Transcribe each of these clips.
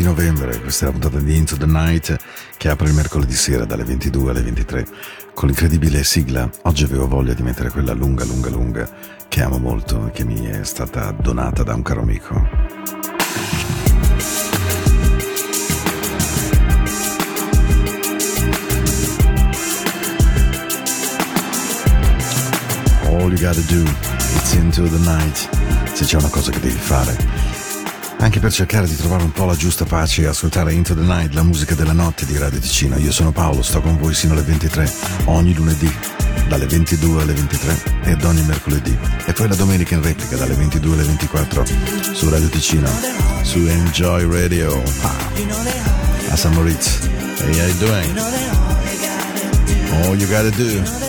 di novembre, questa è la puntata di Into the Night che apre il mercoledì sera dalle 22 alle 23 con l'incredibile sigla. Oggi avevo voglia di mettere quella lunga, lunga, lunga che amo molto e che mi è stata donata da un caro amico. All you gotta do, it's into the night. Se c'è una cosa che devi fare, anche per cercare di trovare un po' la giusta pace e ascoltare Into the Night, la musica della notte di Radio Ticino. Io sono Paolo, sto con voi sino alle 23, ogni lunedì, dalle 22 alle 23 ed ogni mercoledì. E poi la domenica in replica dalle 22 alle 24 su Radio Ticino, su Enjoy Radio. Ah, a San Moritz. Hey, how you doing? All you gotta do.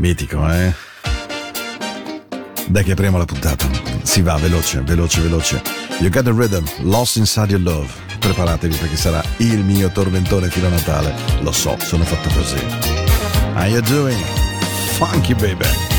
Mitico, eh? Dai che apriamo la puntata. Si va, veloce, veloce, veloce. You got the rhythm, lost inside your love. Preparatevi perché sarà il mio tormentone fino a Natale. Lo so, sono fatto così. How you doing? Funky baby.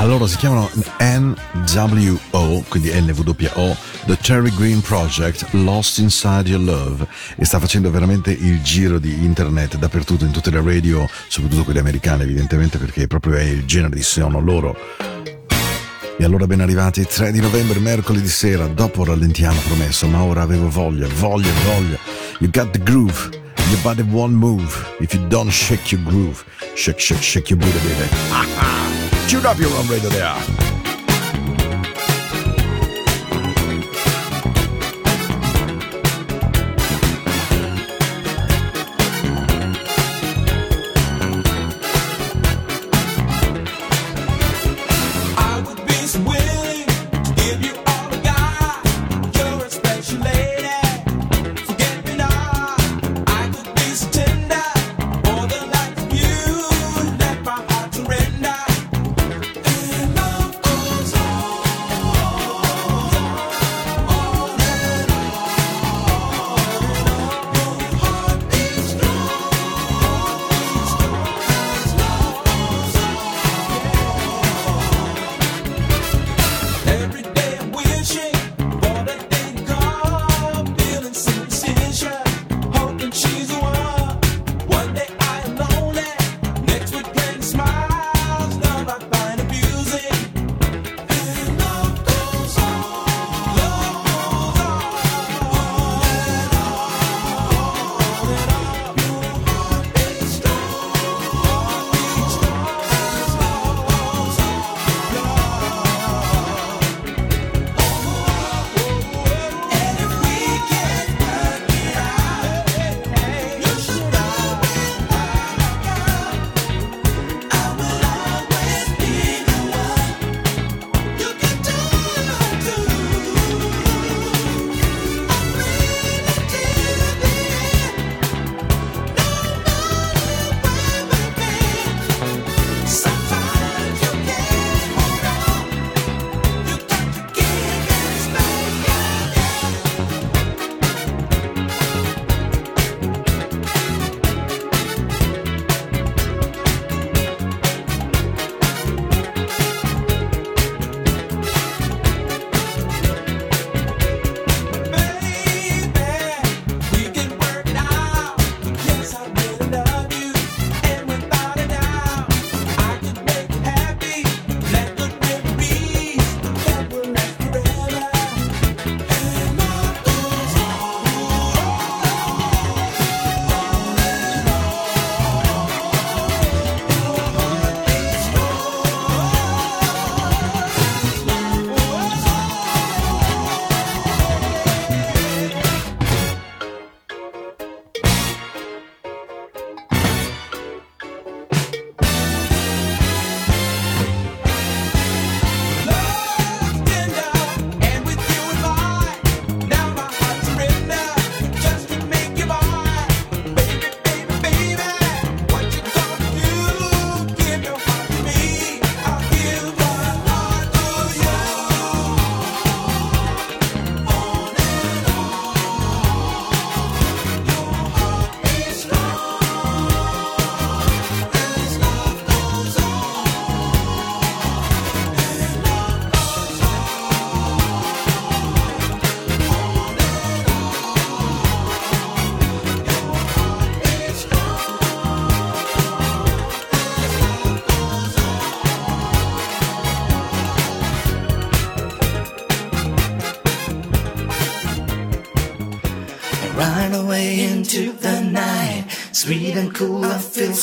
Allora si chiamano NWO, quindi NWO, The Terry Green Project Lost Inside Your Love e sta facendo veramente il giro di internet dappertutto, in tutte le radio, soprattutto quelle americane evidentemente perché proprio è il genere di sono loro. E allora ben arrivati 3 di novembre, mercoledì sera, dopo rallentiamo promesso, ma ora avevo voglia, voglia, voglia. You got the groove, your body won't move if you don't shake your groove. Shake, shake, shake your booty, baby. Tune up your own radio there.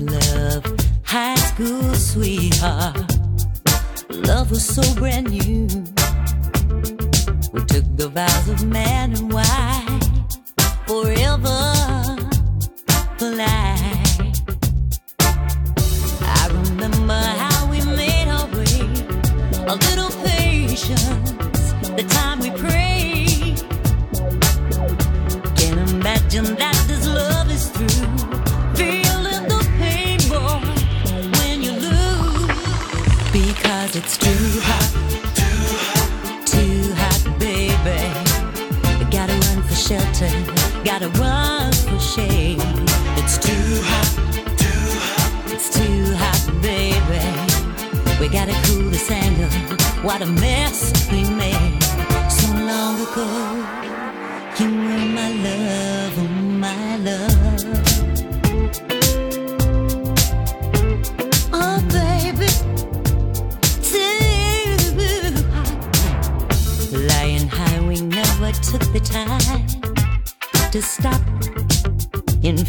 Love high school sweetheart. Love was so brand new. We took the vows of man and wife forever for. I remember how we made our way, a little patience, the time we prayed. Can't imagine that it's too hot, too hot, baby. We gotta run for shelter, gotta run for shade. It's too hot, too hot, it's too hot, baby. We gotta cool this anger. What a mess we made so long ago. You were my love, oh my love. Took the time to stop and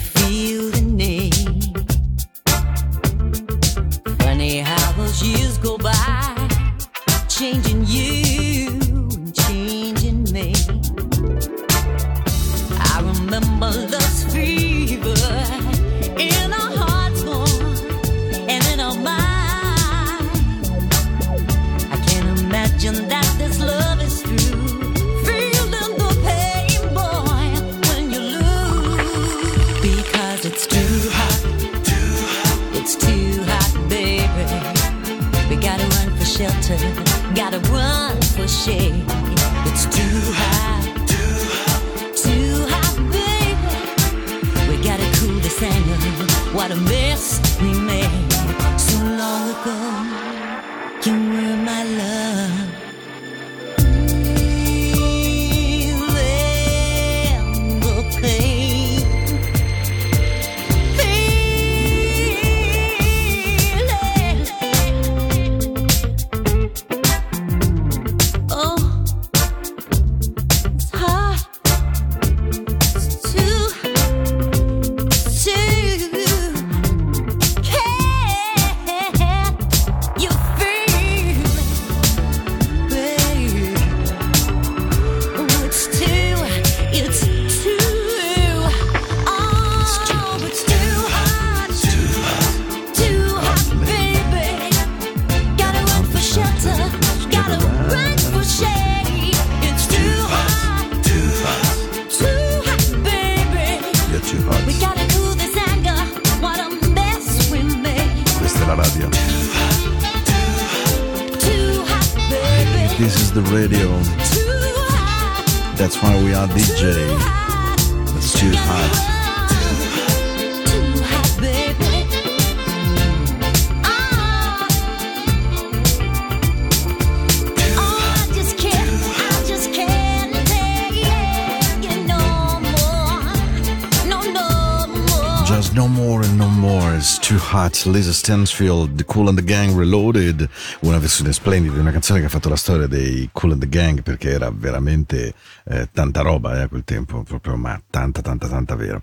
Lisa Stansfield, The Cool and the Gang Reloaded. Una versione splendida di una canzone che ha fatto la storia dei Cool and the Gang perché era veramente eh, tanta roba eh, a quel tempo, proprio ma tanta, tanta, tanta vera.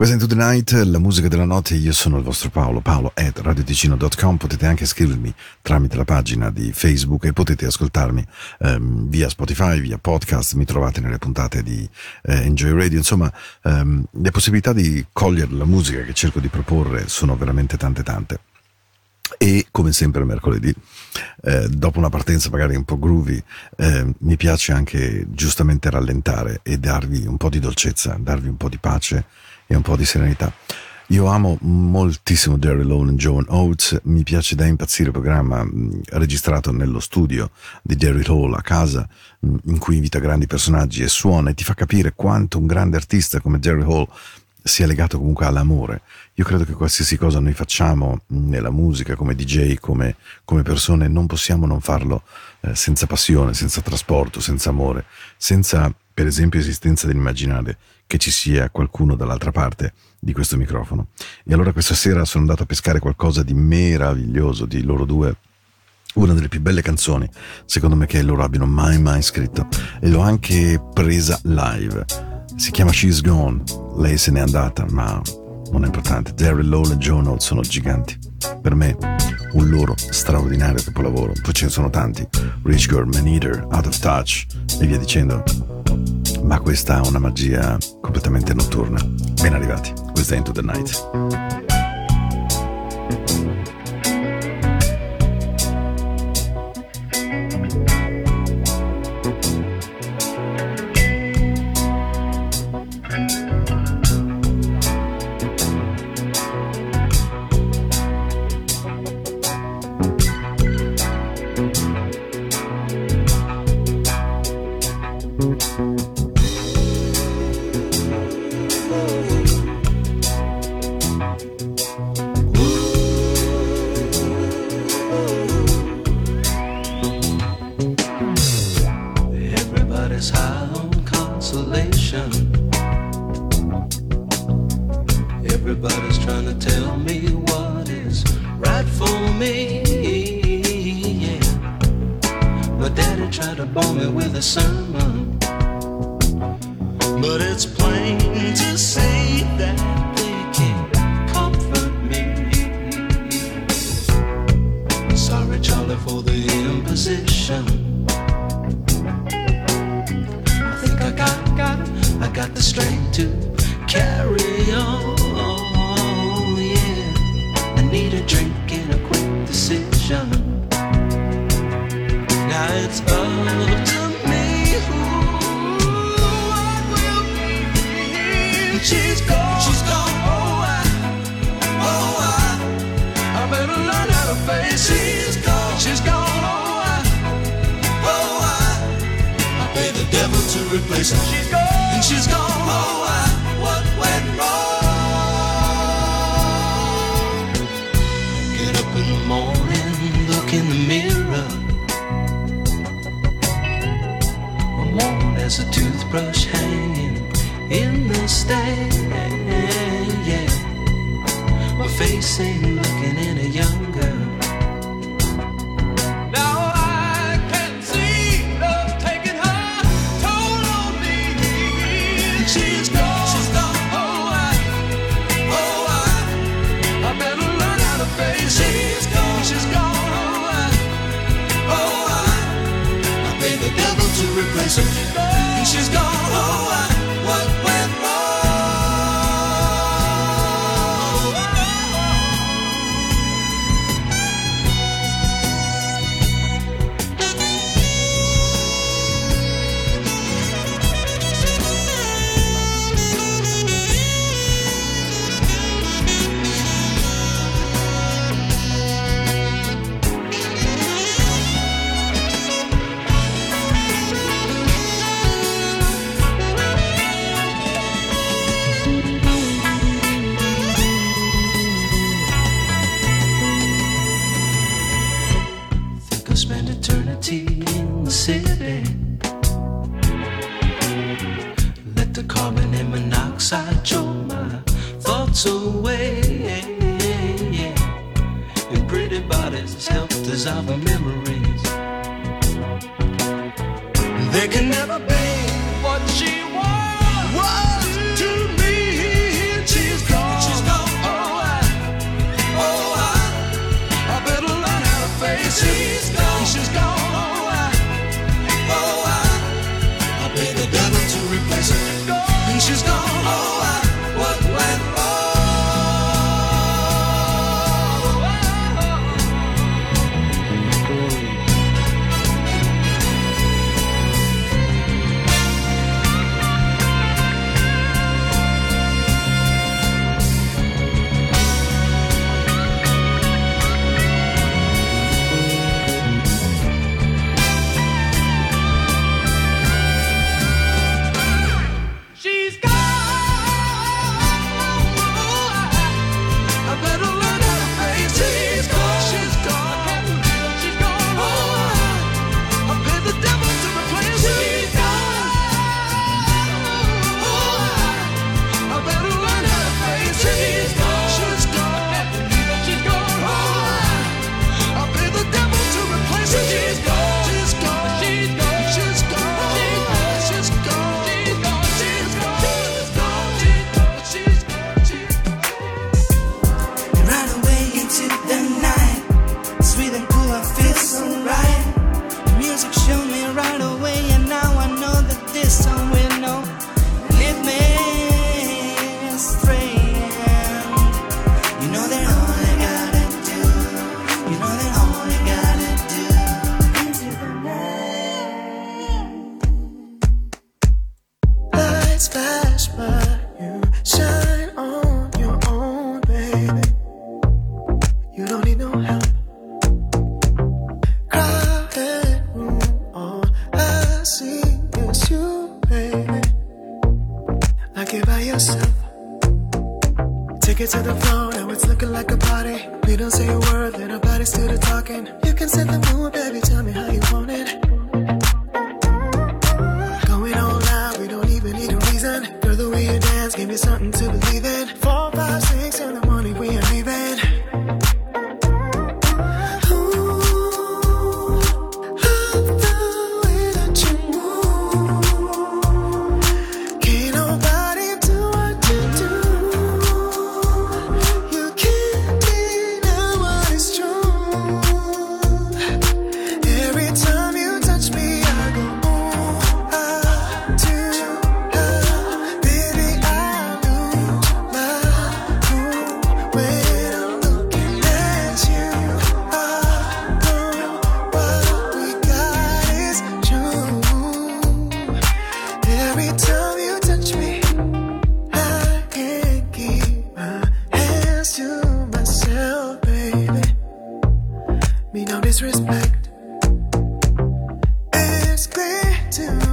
Questa è Into the Night, la musica della notte. Io sono il vostro Paolo, paolo at radioticino.com. Potete anche scrivermi tramite la pagina di Facebook e potete ascoltarmi ehm, via Spotify, via podcast. Mi trovate nelle puntate di eh, Enjoy Radio. Insomma, ehm, le possibilità di cogliere la musica che cerco di proporre sono veramente tante tante. E come sempre mercoledì, eh, dopo una partenza magari un po' groovy, eh, mi piace anche giustamente rallentare e darvi un po' di dolcezza, darvi un po' di pace e un po' di serenità. Io amo moltissimo Jerry Lone e Joan Oates, mi piace da impazzire il programma mh, registrato nello studio di Jerry Hall a casa, mh, in cui invita grandi personaggi e suona e ti fa capire quanto un grande artista come Jerry Hall sia legato comunque all'amore. Io credo che qualsiasi cosa noi facciamo nella musica, come DJ, come, come persone, non possiamo non farlo eh, senza passione, senza trasporto, senza amore, senza per esempio esistenza dell'immaginare che ci sia qualcuno dall'altra parte di questo microfono. E allora questa sera sono andato a pescare qualcosa di meraviglioso di loro due una delle più belle canzoni, secondo me, che loro abbiano mai mai scritto. E l'ho anche presa live. Si chiama She's Gone. Lei se n'è andata, ma non è importante. Daryl Lowell e Joan Oates sono giganti. Per me, un loro straordinario capolavoro. Poi ce ne sono tanti, Rich Girl, Man Eater, Out of Touch e via dicendo. Ma questa ha una magia completamente notturna. Ben arrivati, questa è Into the Night.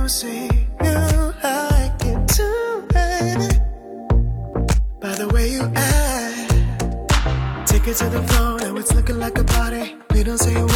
See you like it too, baby. By the way you act, take it to the floor, now it's looking like a party. We don't say a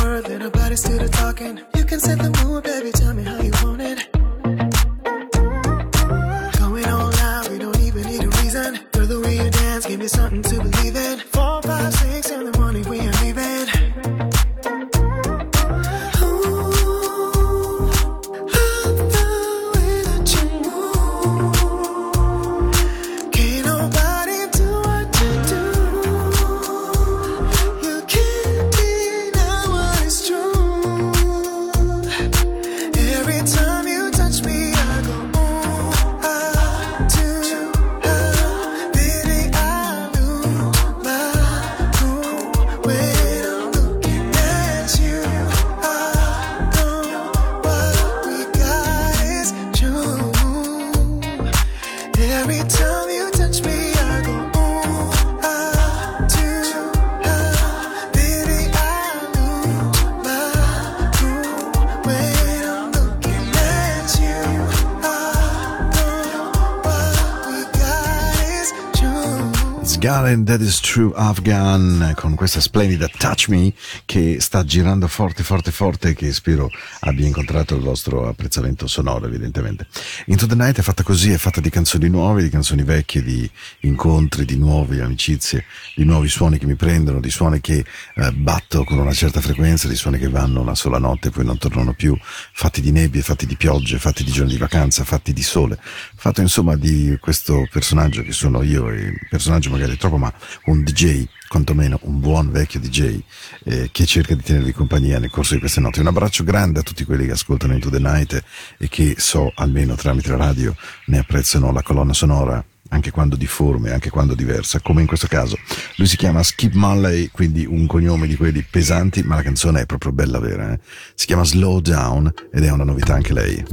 True Afghan con questa splendida Touch Me che sta girando forte forte forte che spero abbia incontrato il vostro apprezzamento sonoro evidentemente. Into the Night è fatta così, è fatta di canzoni nuove, di canzoni vecchie, di incontri, di nuove amicizie, di nuovi suoni che mi prendono, di suoni che eh, batto con una certa frequenza, di suoni che vanno una sola notte e poi non tornano più, fatti di nebbie, fatti di piogge, fatti di giorni di vacanza, fatti di sole, fatto insomma di questo personaggio che sono io e il personaggio magari troppo ma un DJ quantomeno un buon vecchio DJ eh, che cerca di tenervi compagnia nel corso di queste notti. Un abbraccio grande a tutti quelli che ascoltano Into the Night e che so almeno tramite la radio ne apprezzano la colonna sonora anche quando difforme, anche quando diversa, come in questo caso. Lui si chiama Skip Mulley, quindi un cognome di quelli pesanti, ma la canzone è proprio bella vera. Eh? Si chiama Slow Down ed è una novità anche lei.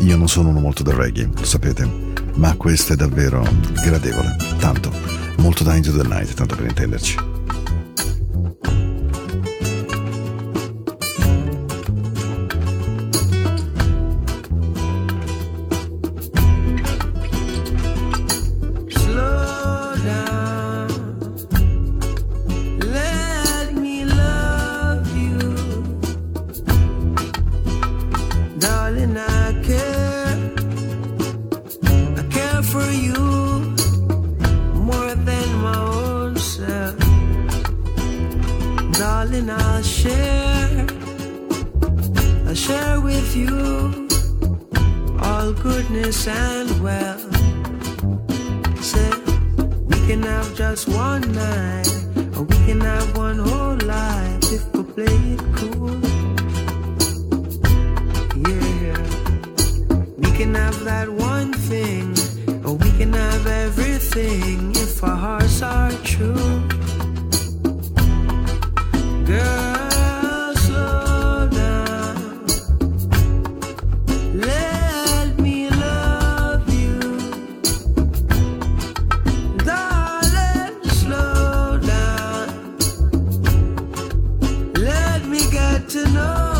Io non sono uno molto del reggae, lo sapete, ma questa è davvero gradevole. Tanto, molto da Into the Night, tanto per intenderci. Goodness and wealth say we can have just one night, or we can have one whole life if we play it cool. Yeah, we can have that one thing, or we can have everything if our hearts are true. Girl, to know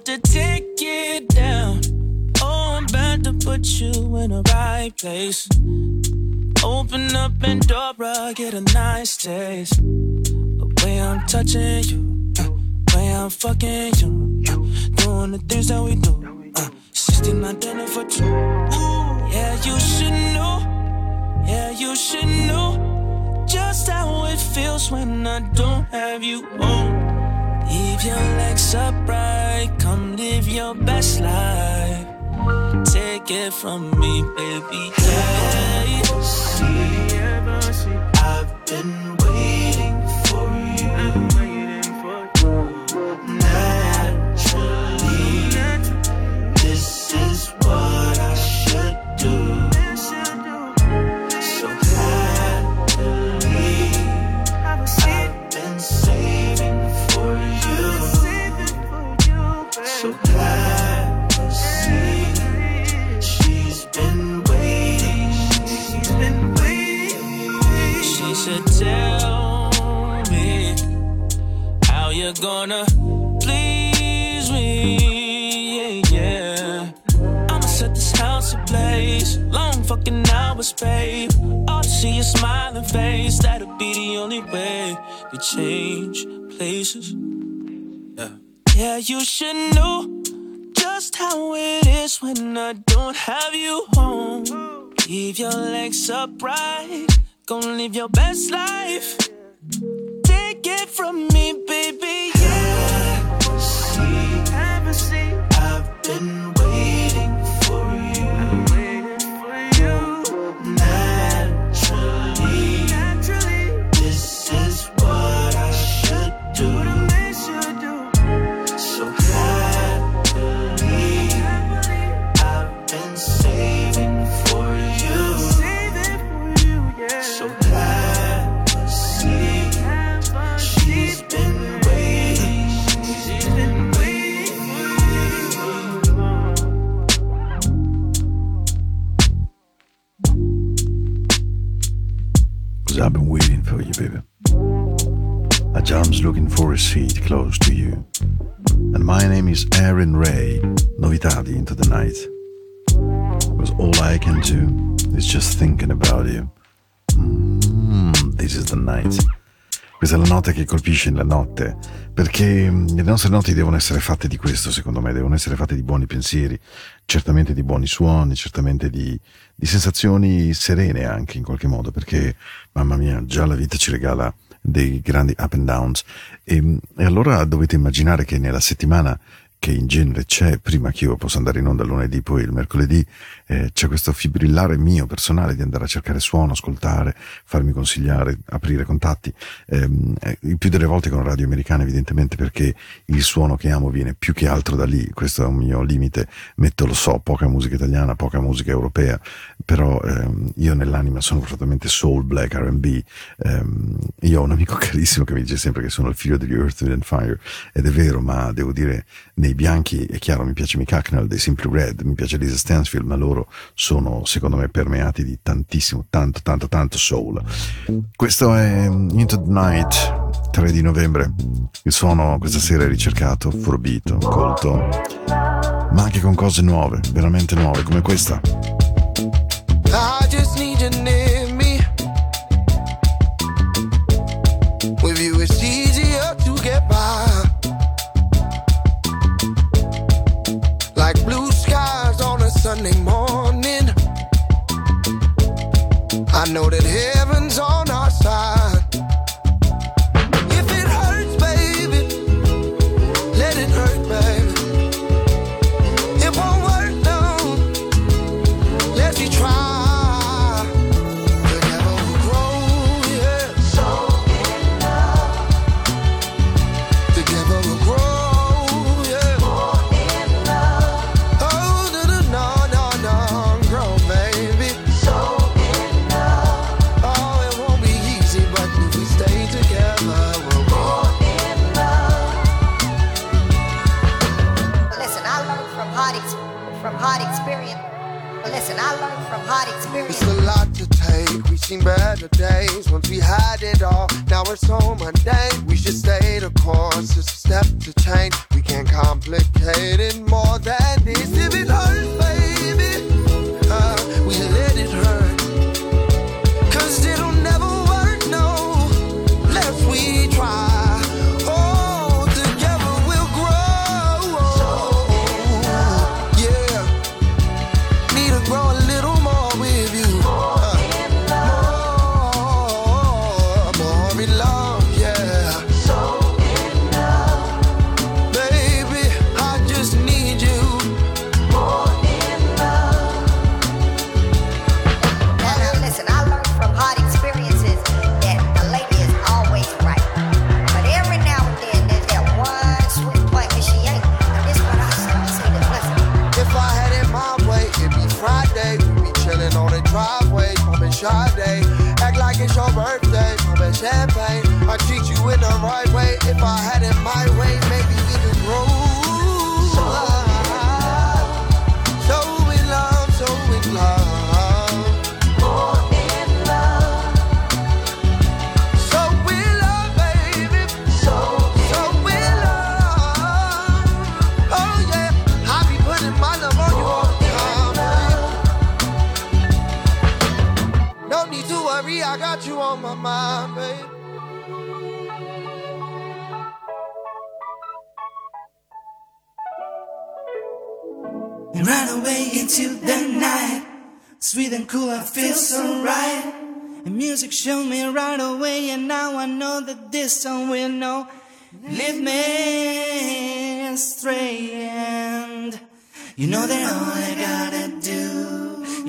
about to take it down. Oh, I'm about to put you in the right place. Open up and Pandora, get a nice taste. The way I'm touching you, uh, way I'm fucking you, uh, doing the things that we do. Uh, 69 dinner for two. Yeah, you should know. Yeah, you should know just how it feels when I don't have you home. Leave your legs upright, come live your best life. Take it from me, baby. Hey, I've been Should tell me how you're gonna please me. Yeah, yeah. I'ma set this house ablaze. Long fucking hours, babe. All to see your smiling face. That'll be the only way we change places. Yeah. Yeah, you should know just how it is when I don't have you home. Leave your legs upright, gonna live your best life. Take it from me, baby. I've been waiting for you, baby. A charm's looking for a seat close to you. And my name is Aaron Ray, novità di Into the Night. Because all I can do is just thinking about you. Mm, this is the night. Questa è la notte che colpisce la notte, perché mm, le nostre notti devono essere fatte di questo, secondo me, devono essere fatte di buoni pensieri, certamente di buoni suoni, certamente di, di sensazioni serene anche in qualche modo, perché, mamma mia, già la vita ci regala dei grandi up and downs. E, e allora dovete immaginare che nella settimana che in genere c'è, prima che io possa andare in onda lunedì, poi il mercoledì, eh, c'è questo fibrillare mio personale di andare a cercare suono, ascoltare, farmi consigliare, aprire contatti, ehm, eh, il più delle volte con radio americana evidentemente perché il suono che amo viene più che altro da lì, questo è un mio limite, metto lo so, poca musica italiana, poca musica europea, però ehm, io nell'anima sono profondamente soul, black, R&B, ehm, io ho un amico carissimo che mi dice sempre che sono il figlio degli Earth, Wind and Fire, ed è vero, ma devo dire, nei bianchi è chiaro, mi piace Mick dei Simply Red, mi piace Lisa Stansfield, ma loro sono secondo me permeati di tantissimo, tanto, tanto, tanto soul. Questo è Into the Night, 3 di novembre. Il suono questa sera è ricercato, forbito, colto, ma anche con cose nuove, veramente nuove, come questa. I just need you near know that The days once we had it all. Now it's so mundane. We should stay the course. It's a step to change. We can't complicate it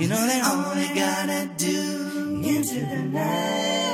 You know they only gotta do into the night.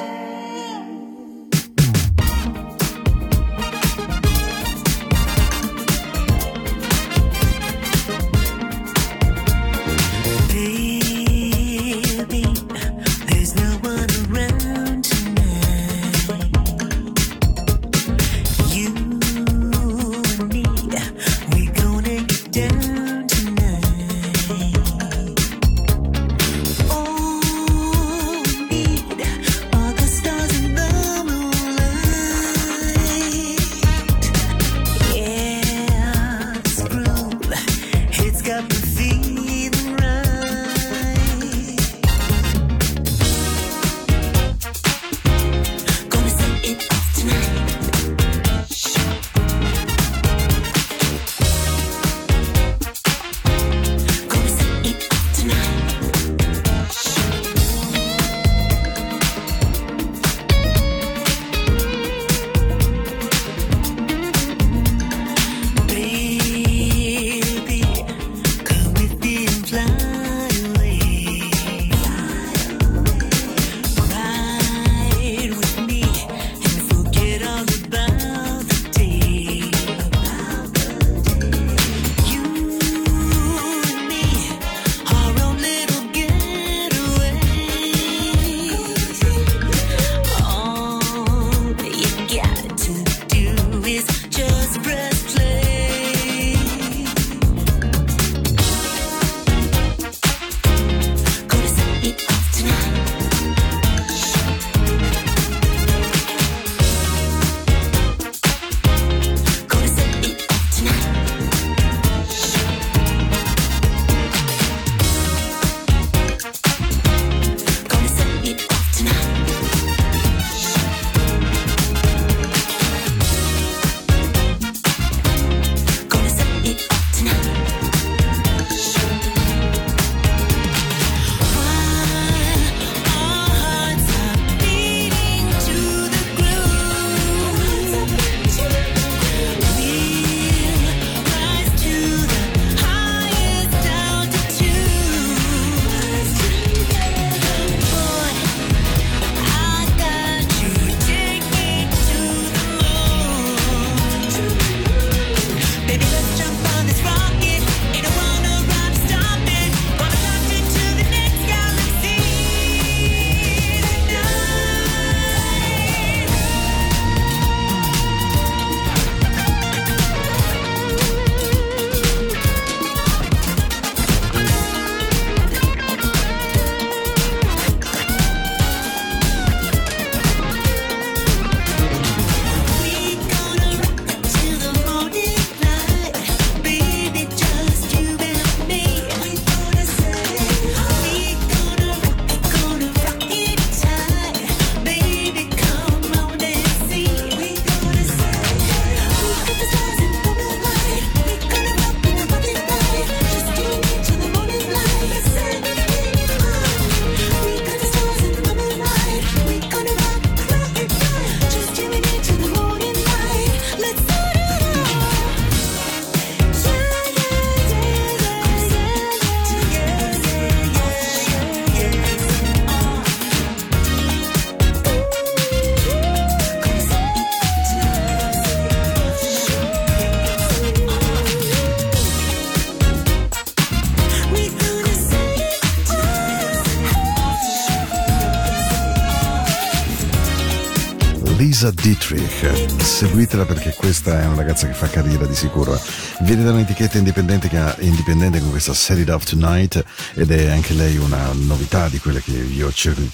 Lisa Dietrich. Seguitela perché questa è una ragazza che fa carriera di sicuro. Viene da un'etichetta indipendente, che ha, indipendente con questa Set It Up Tonight ed è anche lei una novità di quelle che io cerco di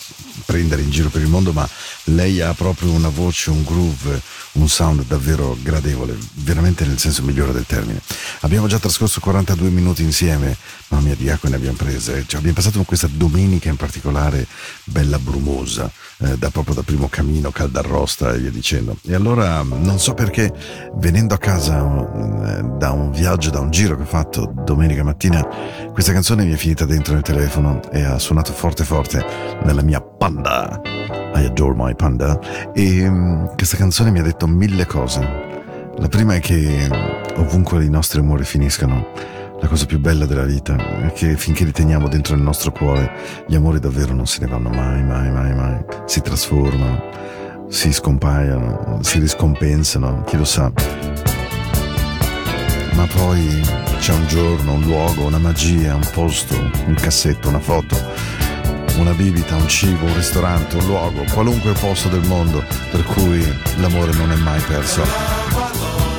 prendere in giro per il mondo, ma lei ha proprio una voce, un groove, un sound davvero gradevole, veramente nel senso migliore del termine. Abbiamo già trascorso 42 minuti insieme, mamma mia di acqua ne abbiamo prese, cioè, abbiamo passato questa domenica in particolare bella brumosa, eh, da proprio da primo camino, calda arrosta e via dicendo. E allora non so perché venendo a casa eh, da un viaggio, da un giro che ho fatto domenica mattina, questa canzone mi è finita dentro nel telefono e ha suonato forte forte nella mia panda. I adore my panda. E mm, questa canzone mi ha detto mille cose. La prima è che ovunque i nostri amori finiscano, la cosa più bella della vita è che finché li teniamo dentro il nostro cuore, gli amori davvero non se ne vanno mai, mai, mai, mai. Si trasformano, si scompaiono, si riscompensano, chi lo sa. Ma poi c'è un giorno, un luogo, una magia, un posto, un cassetto, una foto, una bibita, un cibo, un ristorante, un luogo, qualunque posto del mondo, per cui l'amore non è mai perso.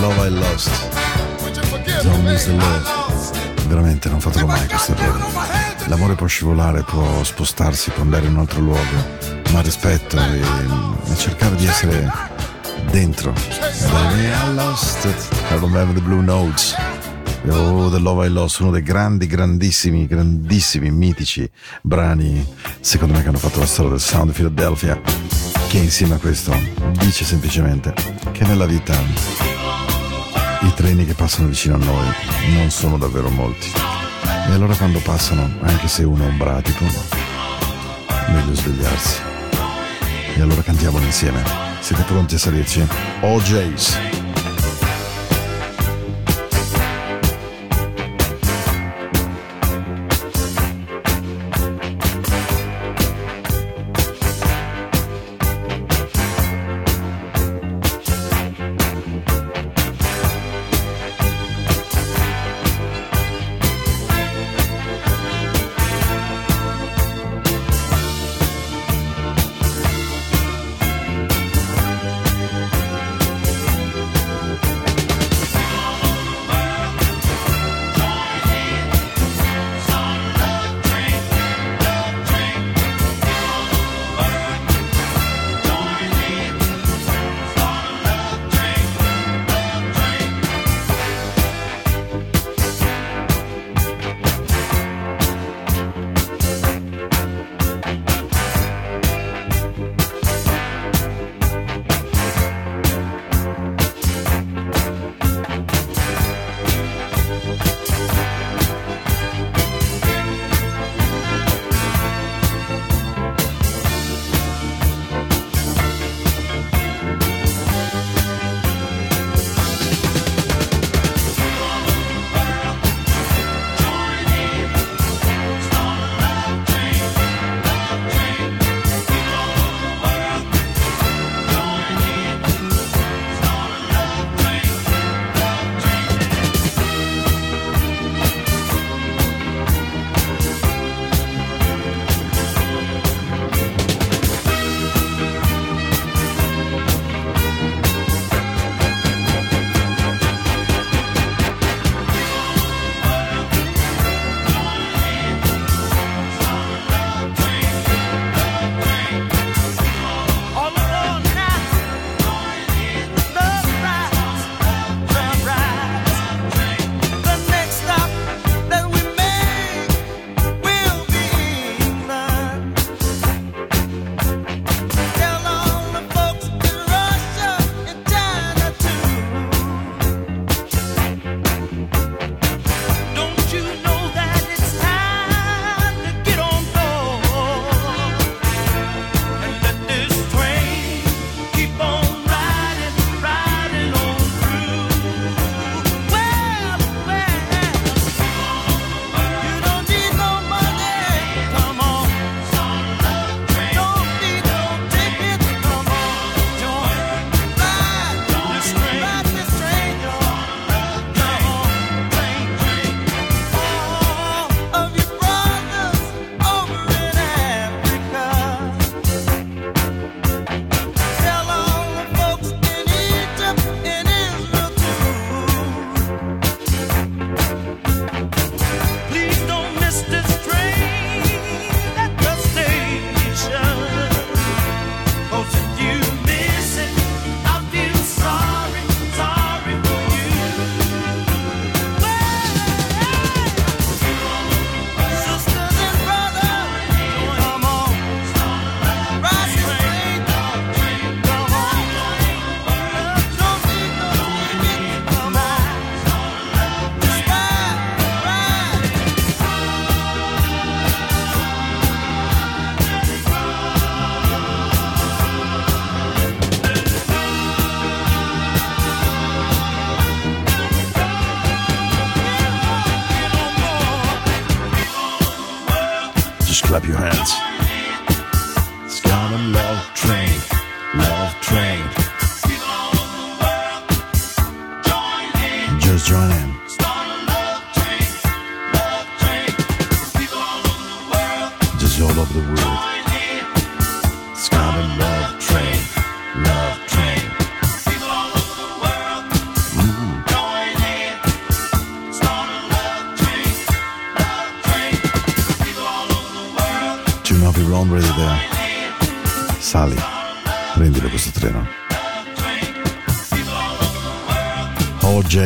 Love I Lost. Miss the love. Veramente non fatelo mai questo errore. L'amore può scivolare, può spostarsi, può andare in un altro luogo, ma rispetto e, e cercare di essere dentro. Baby, I lost it. I remember the blue notes. Oh, The Love I Lost, uno dei grandi, grandissimi, grandissimi, mitici brani, secondo me, che hanno fatto la storia del sound di Philadelphia, che insieme a questo dice semplicemente che nella vita i treni che passano vicino a noi non sono davvero molti. E allora quando passano, anche se uno è un bratico, meglio svegliarsi. E allora cantiamolo insieme. Siete pronti a salirci? All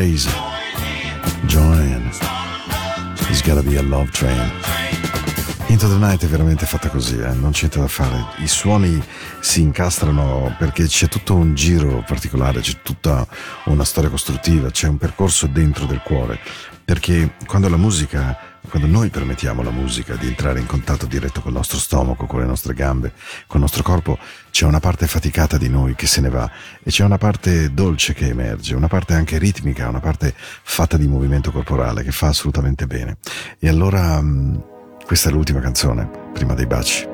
days. Joanne. It's gotta be a love train. Into the Night è veramente fatta così, eh? non c'è niente da fare. I suoni si incastrano perché c'è tutto un giro particolare, c'è tutta una storia costruttiva, c'è un percorso dentro del cuore. Perché quando la musica quando noi permettiamo alla musica di entrare in contatto diretto col nostro stomaco, con le nostre gambe, col nostro corpo, c'è una parte faticata di noi che se ne va e c'è una parte dolce che emerge, una parte anche ritmica, una parte fatta di movimento corporale che fa assolutamente bene. E allora mm, questa è l'ultima canzone, prima dei baci.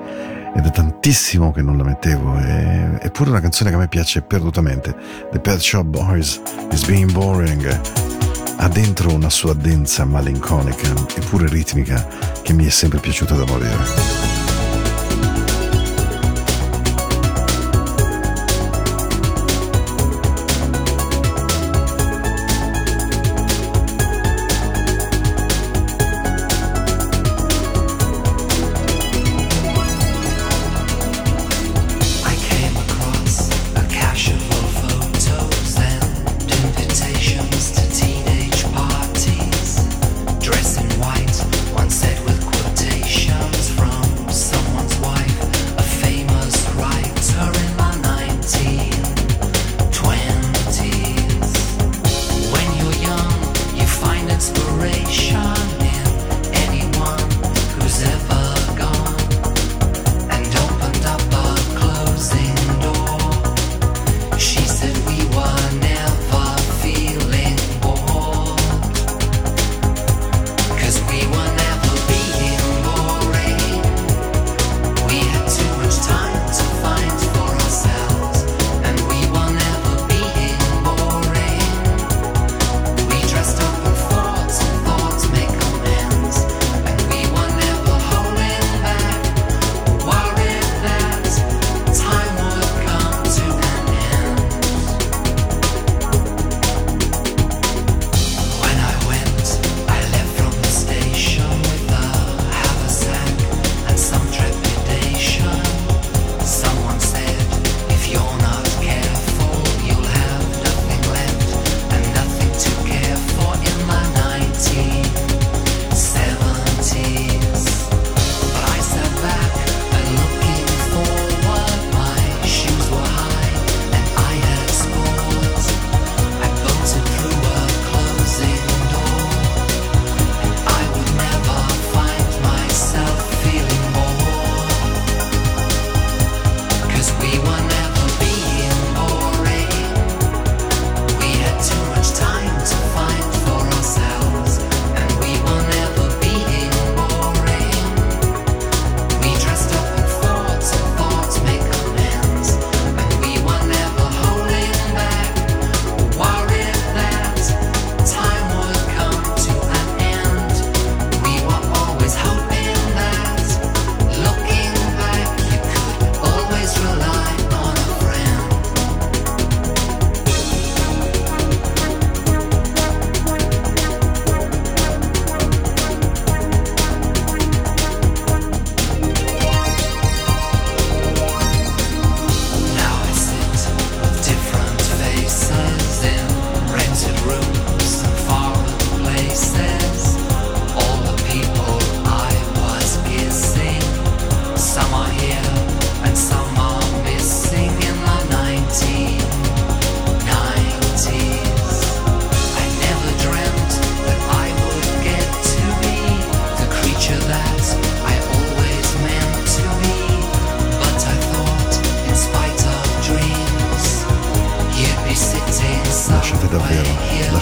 Ed è tantissimo che non la mettevo e, eppure una canzone che a me piace perdutamente. The Pet Shop Boys is being boring ha dentro una sua densa malinconica eppure ritmica che mi è sempre piaciuta da morire.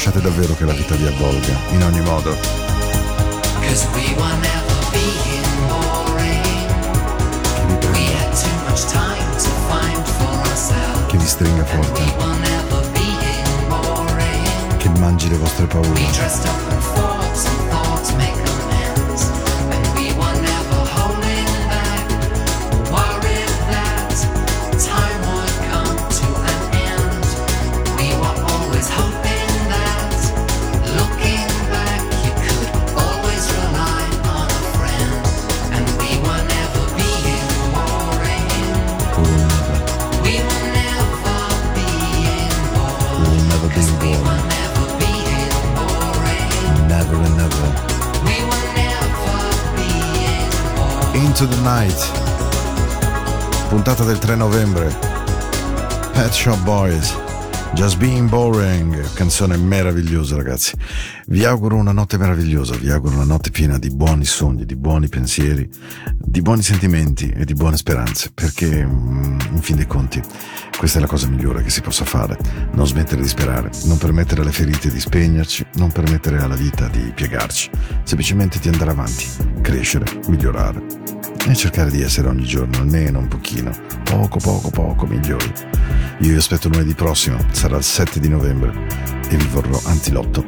lasciate davvero che la vita vi avvolga, in ogni modo. Che vi stringa forte. Che mangi le vostre paure. Into the Night. Puntata del 3 novembre. Pet Shop Boys. Just Being Boring. Canzone meravigliosa, ragazzi. Vi auguro una notte meravigliosa. Vi auguro una notte piena di buoni sogni, di buoni pensieri, di buoni sentimenti e di buone speranze. Perché, mm, in fin dei conti, questa è la cosa migliore che si possa fare. Non smettere di sperare, non permettere alle ferite di spegnerci, non permettere alla vita di piegarci. Semplicemente di andare avanti, crescere, migliorare e cercare di essere ogni giorno almeno un pochino, poco poco poco migliori. Io vi aspetto lunedì prossimo, sarà il 7 di novembre e vi vorrò antilotto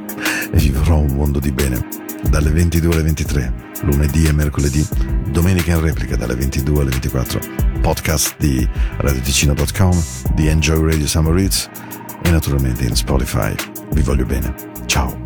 e vi vorrò un mondo di bene. Dalle 22 alle 23, lunedì e mercoledì, domenica in replica dalle 22 alle 24, podcast di radioticino.com, di Enjoy Radio Summer Hits e naturalmente in Spotify. Vi voglio bene. Ciao,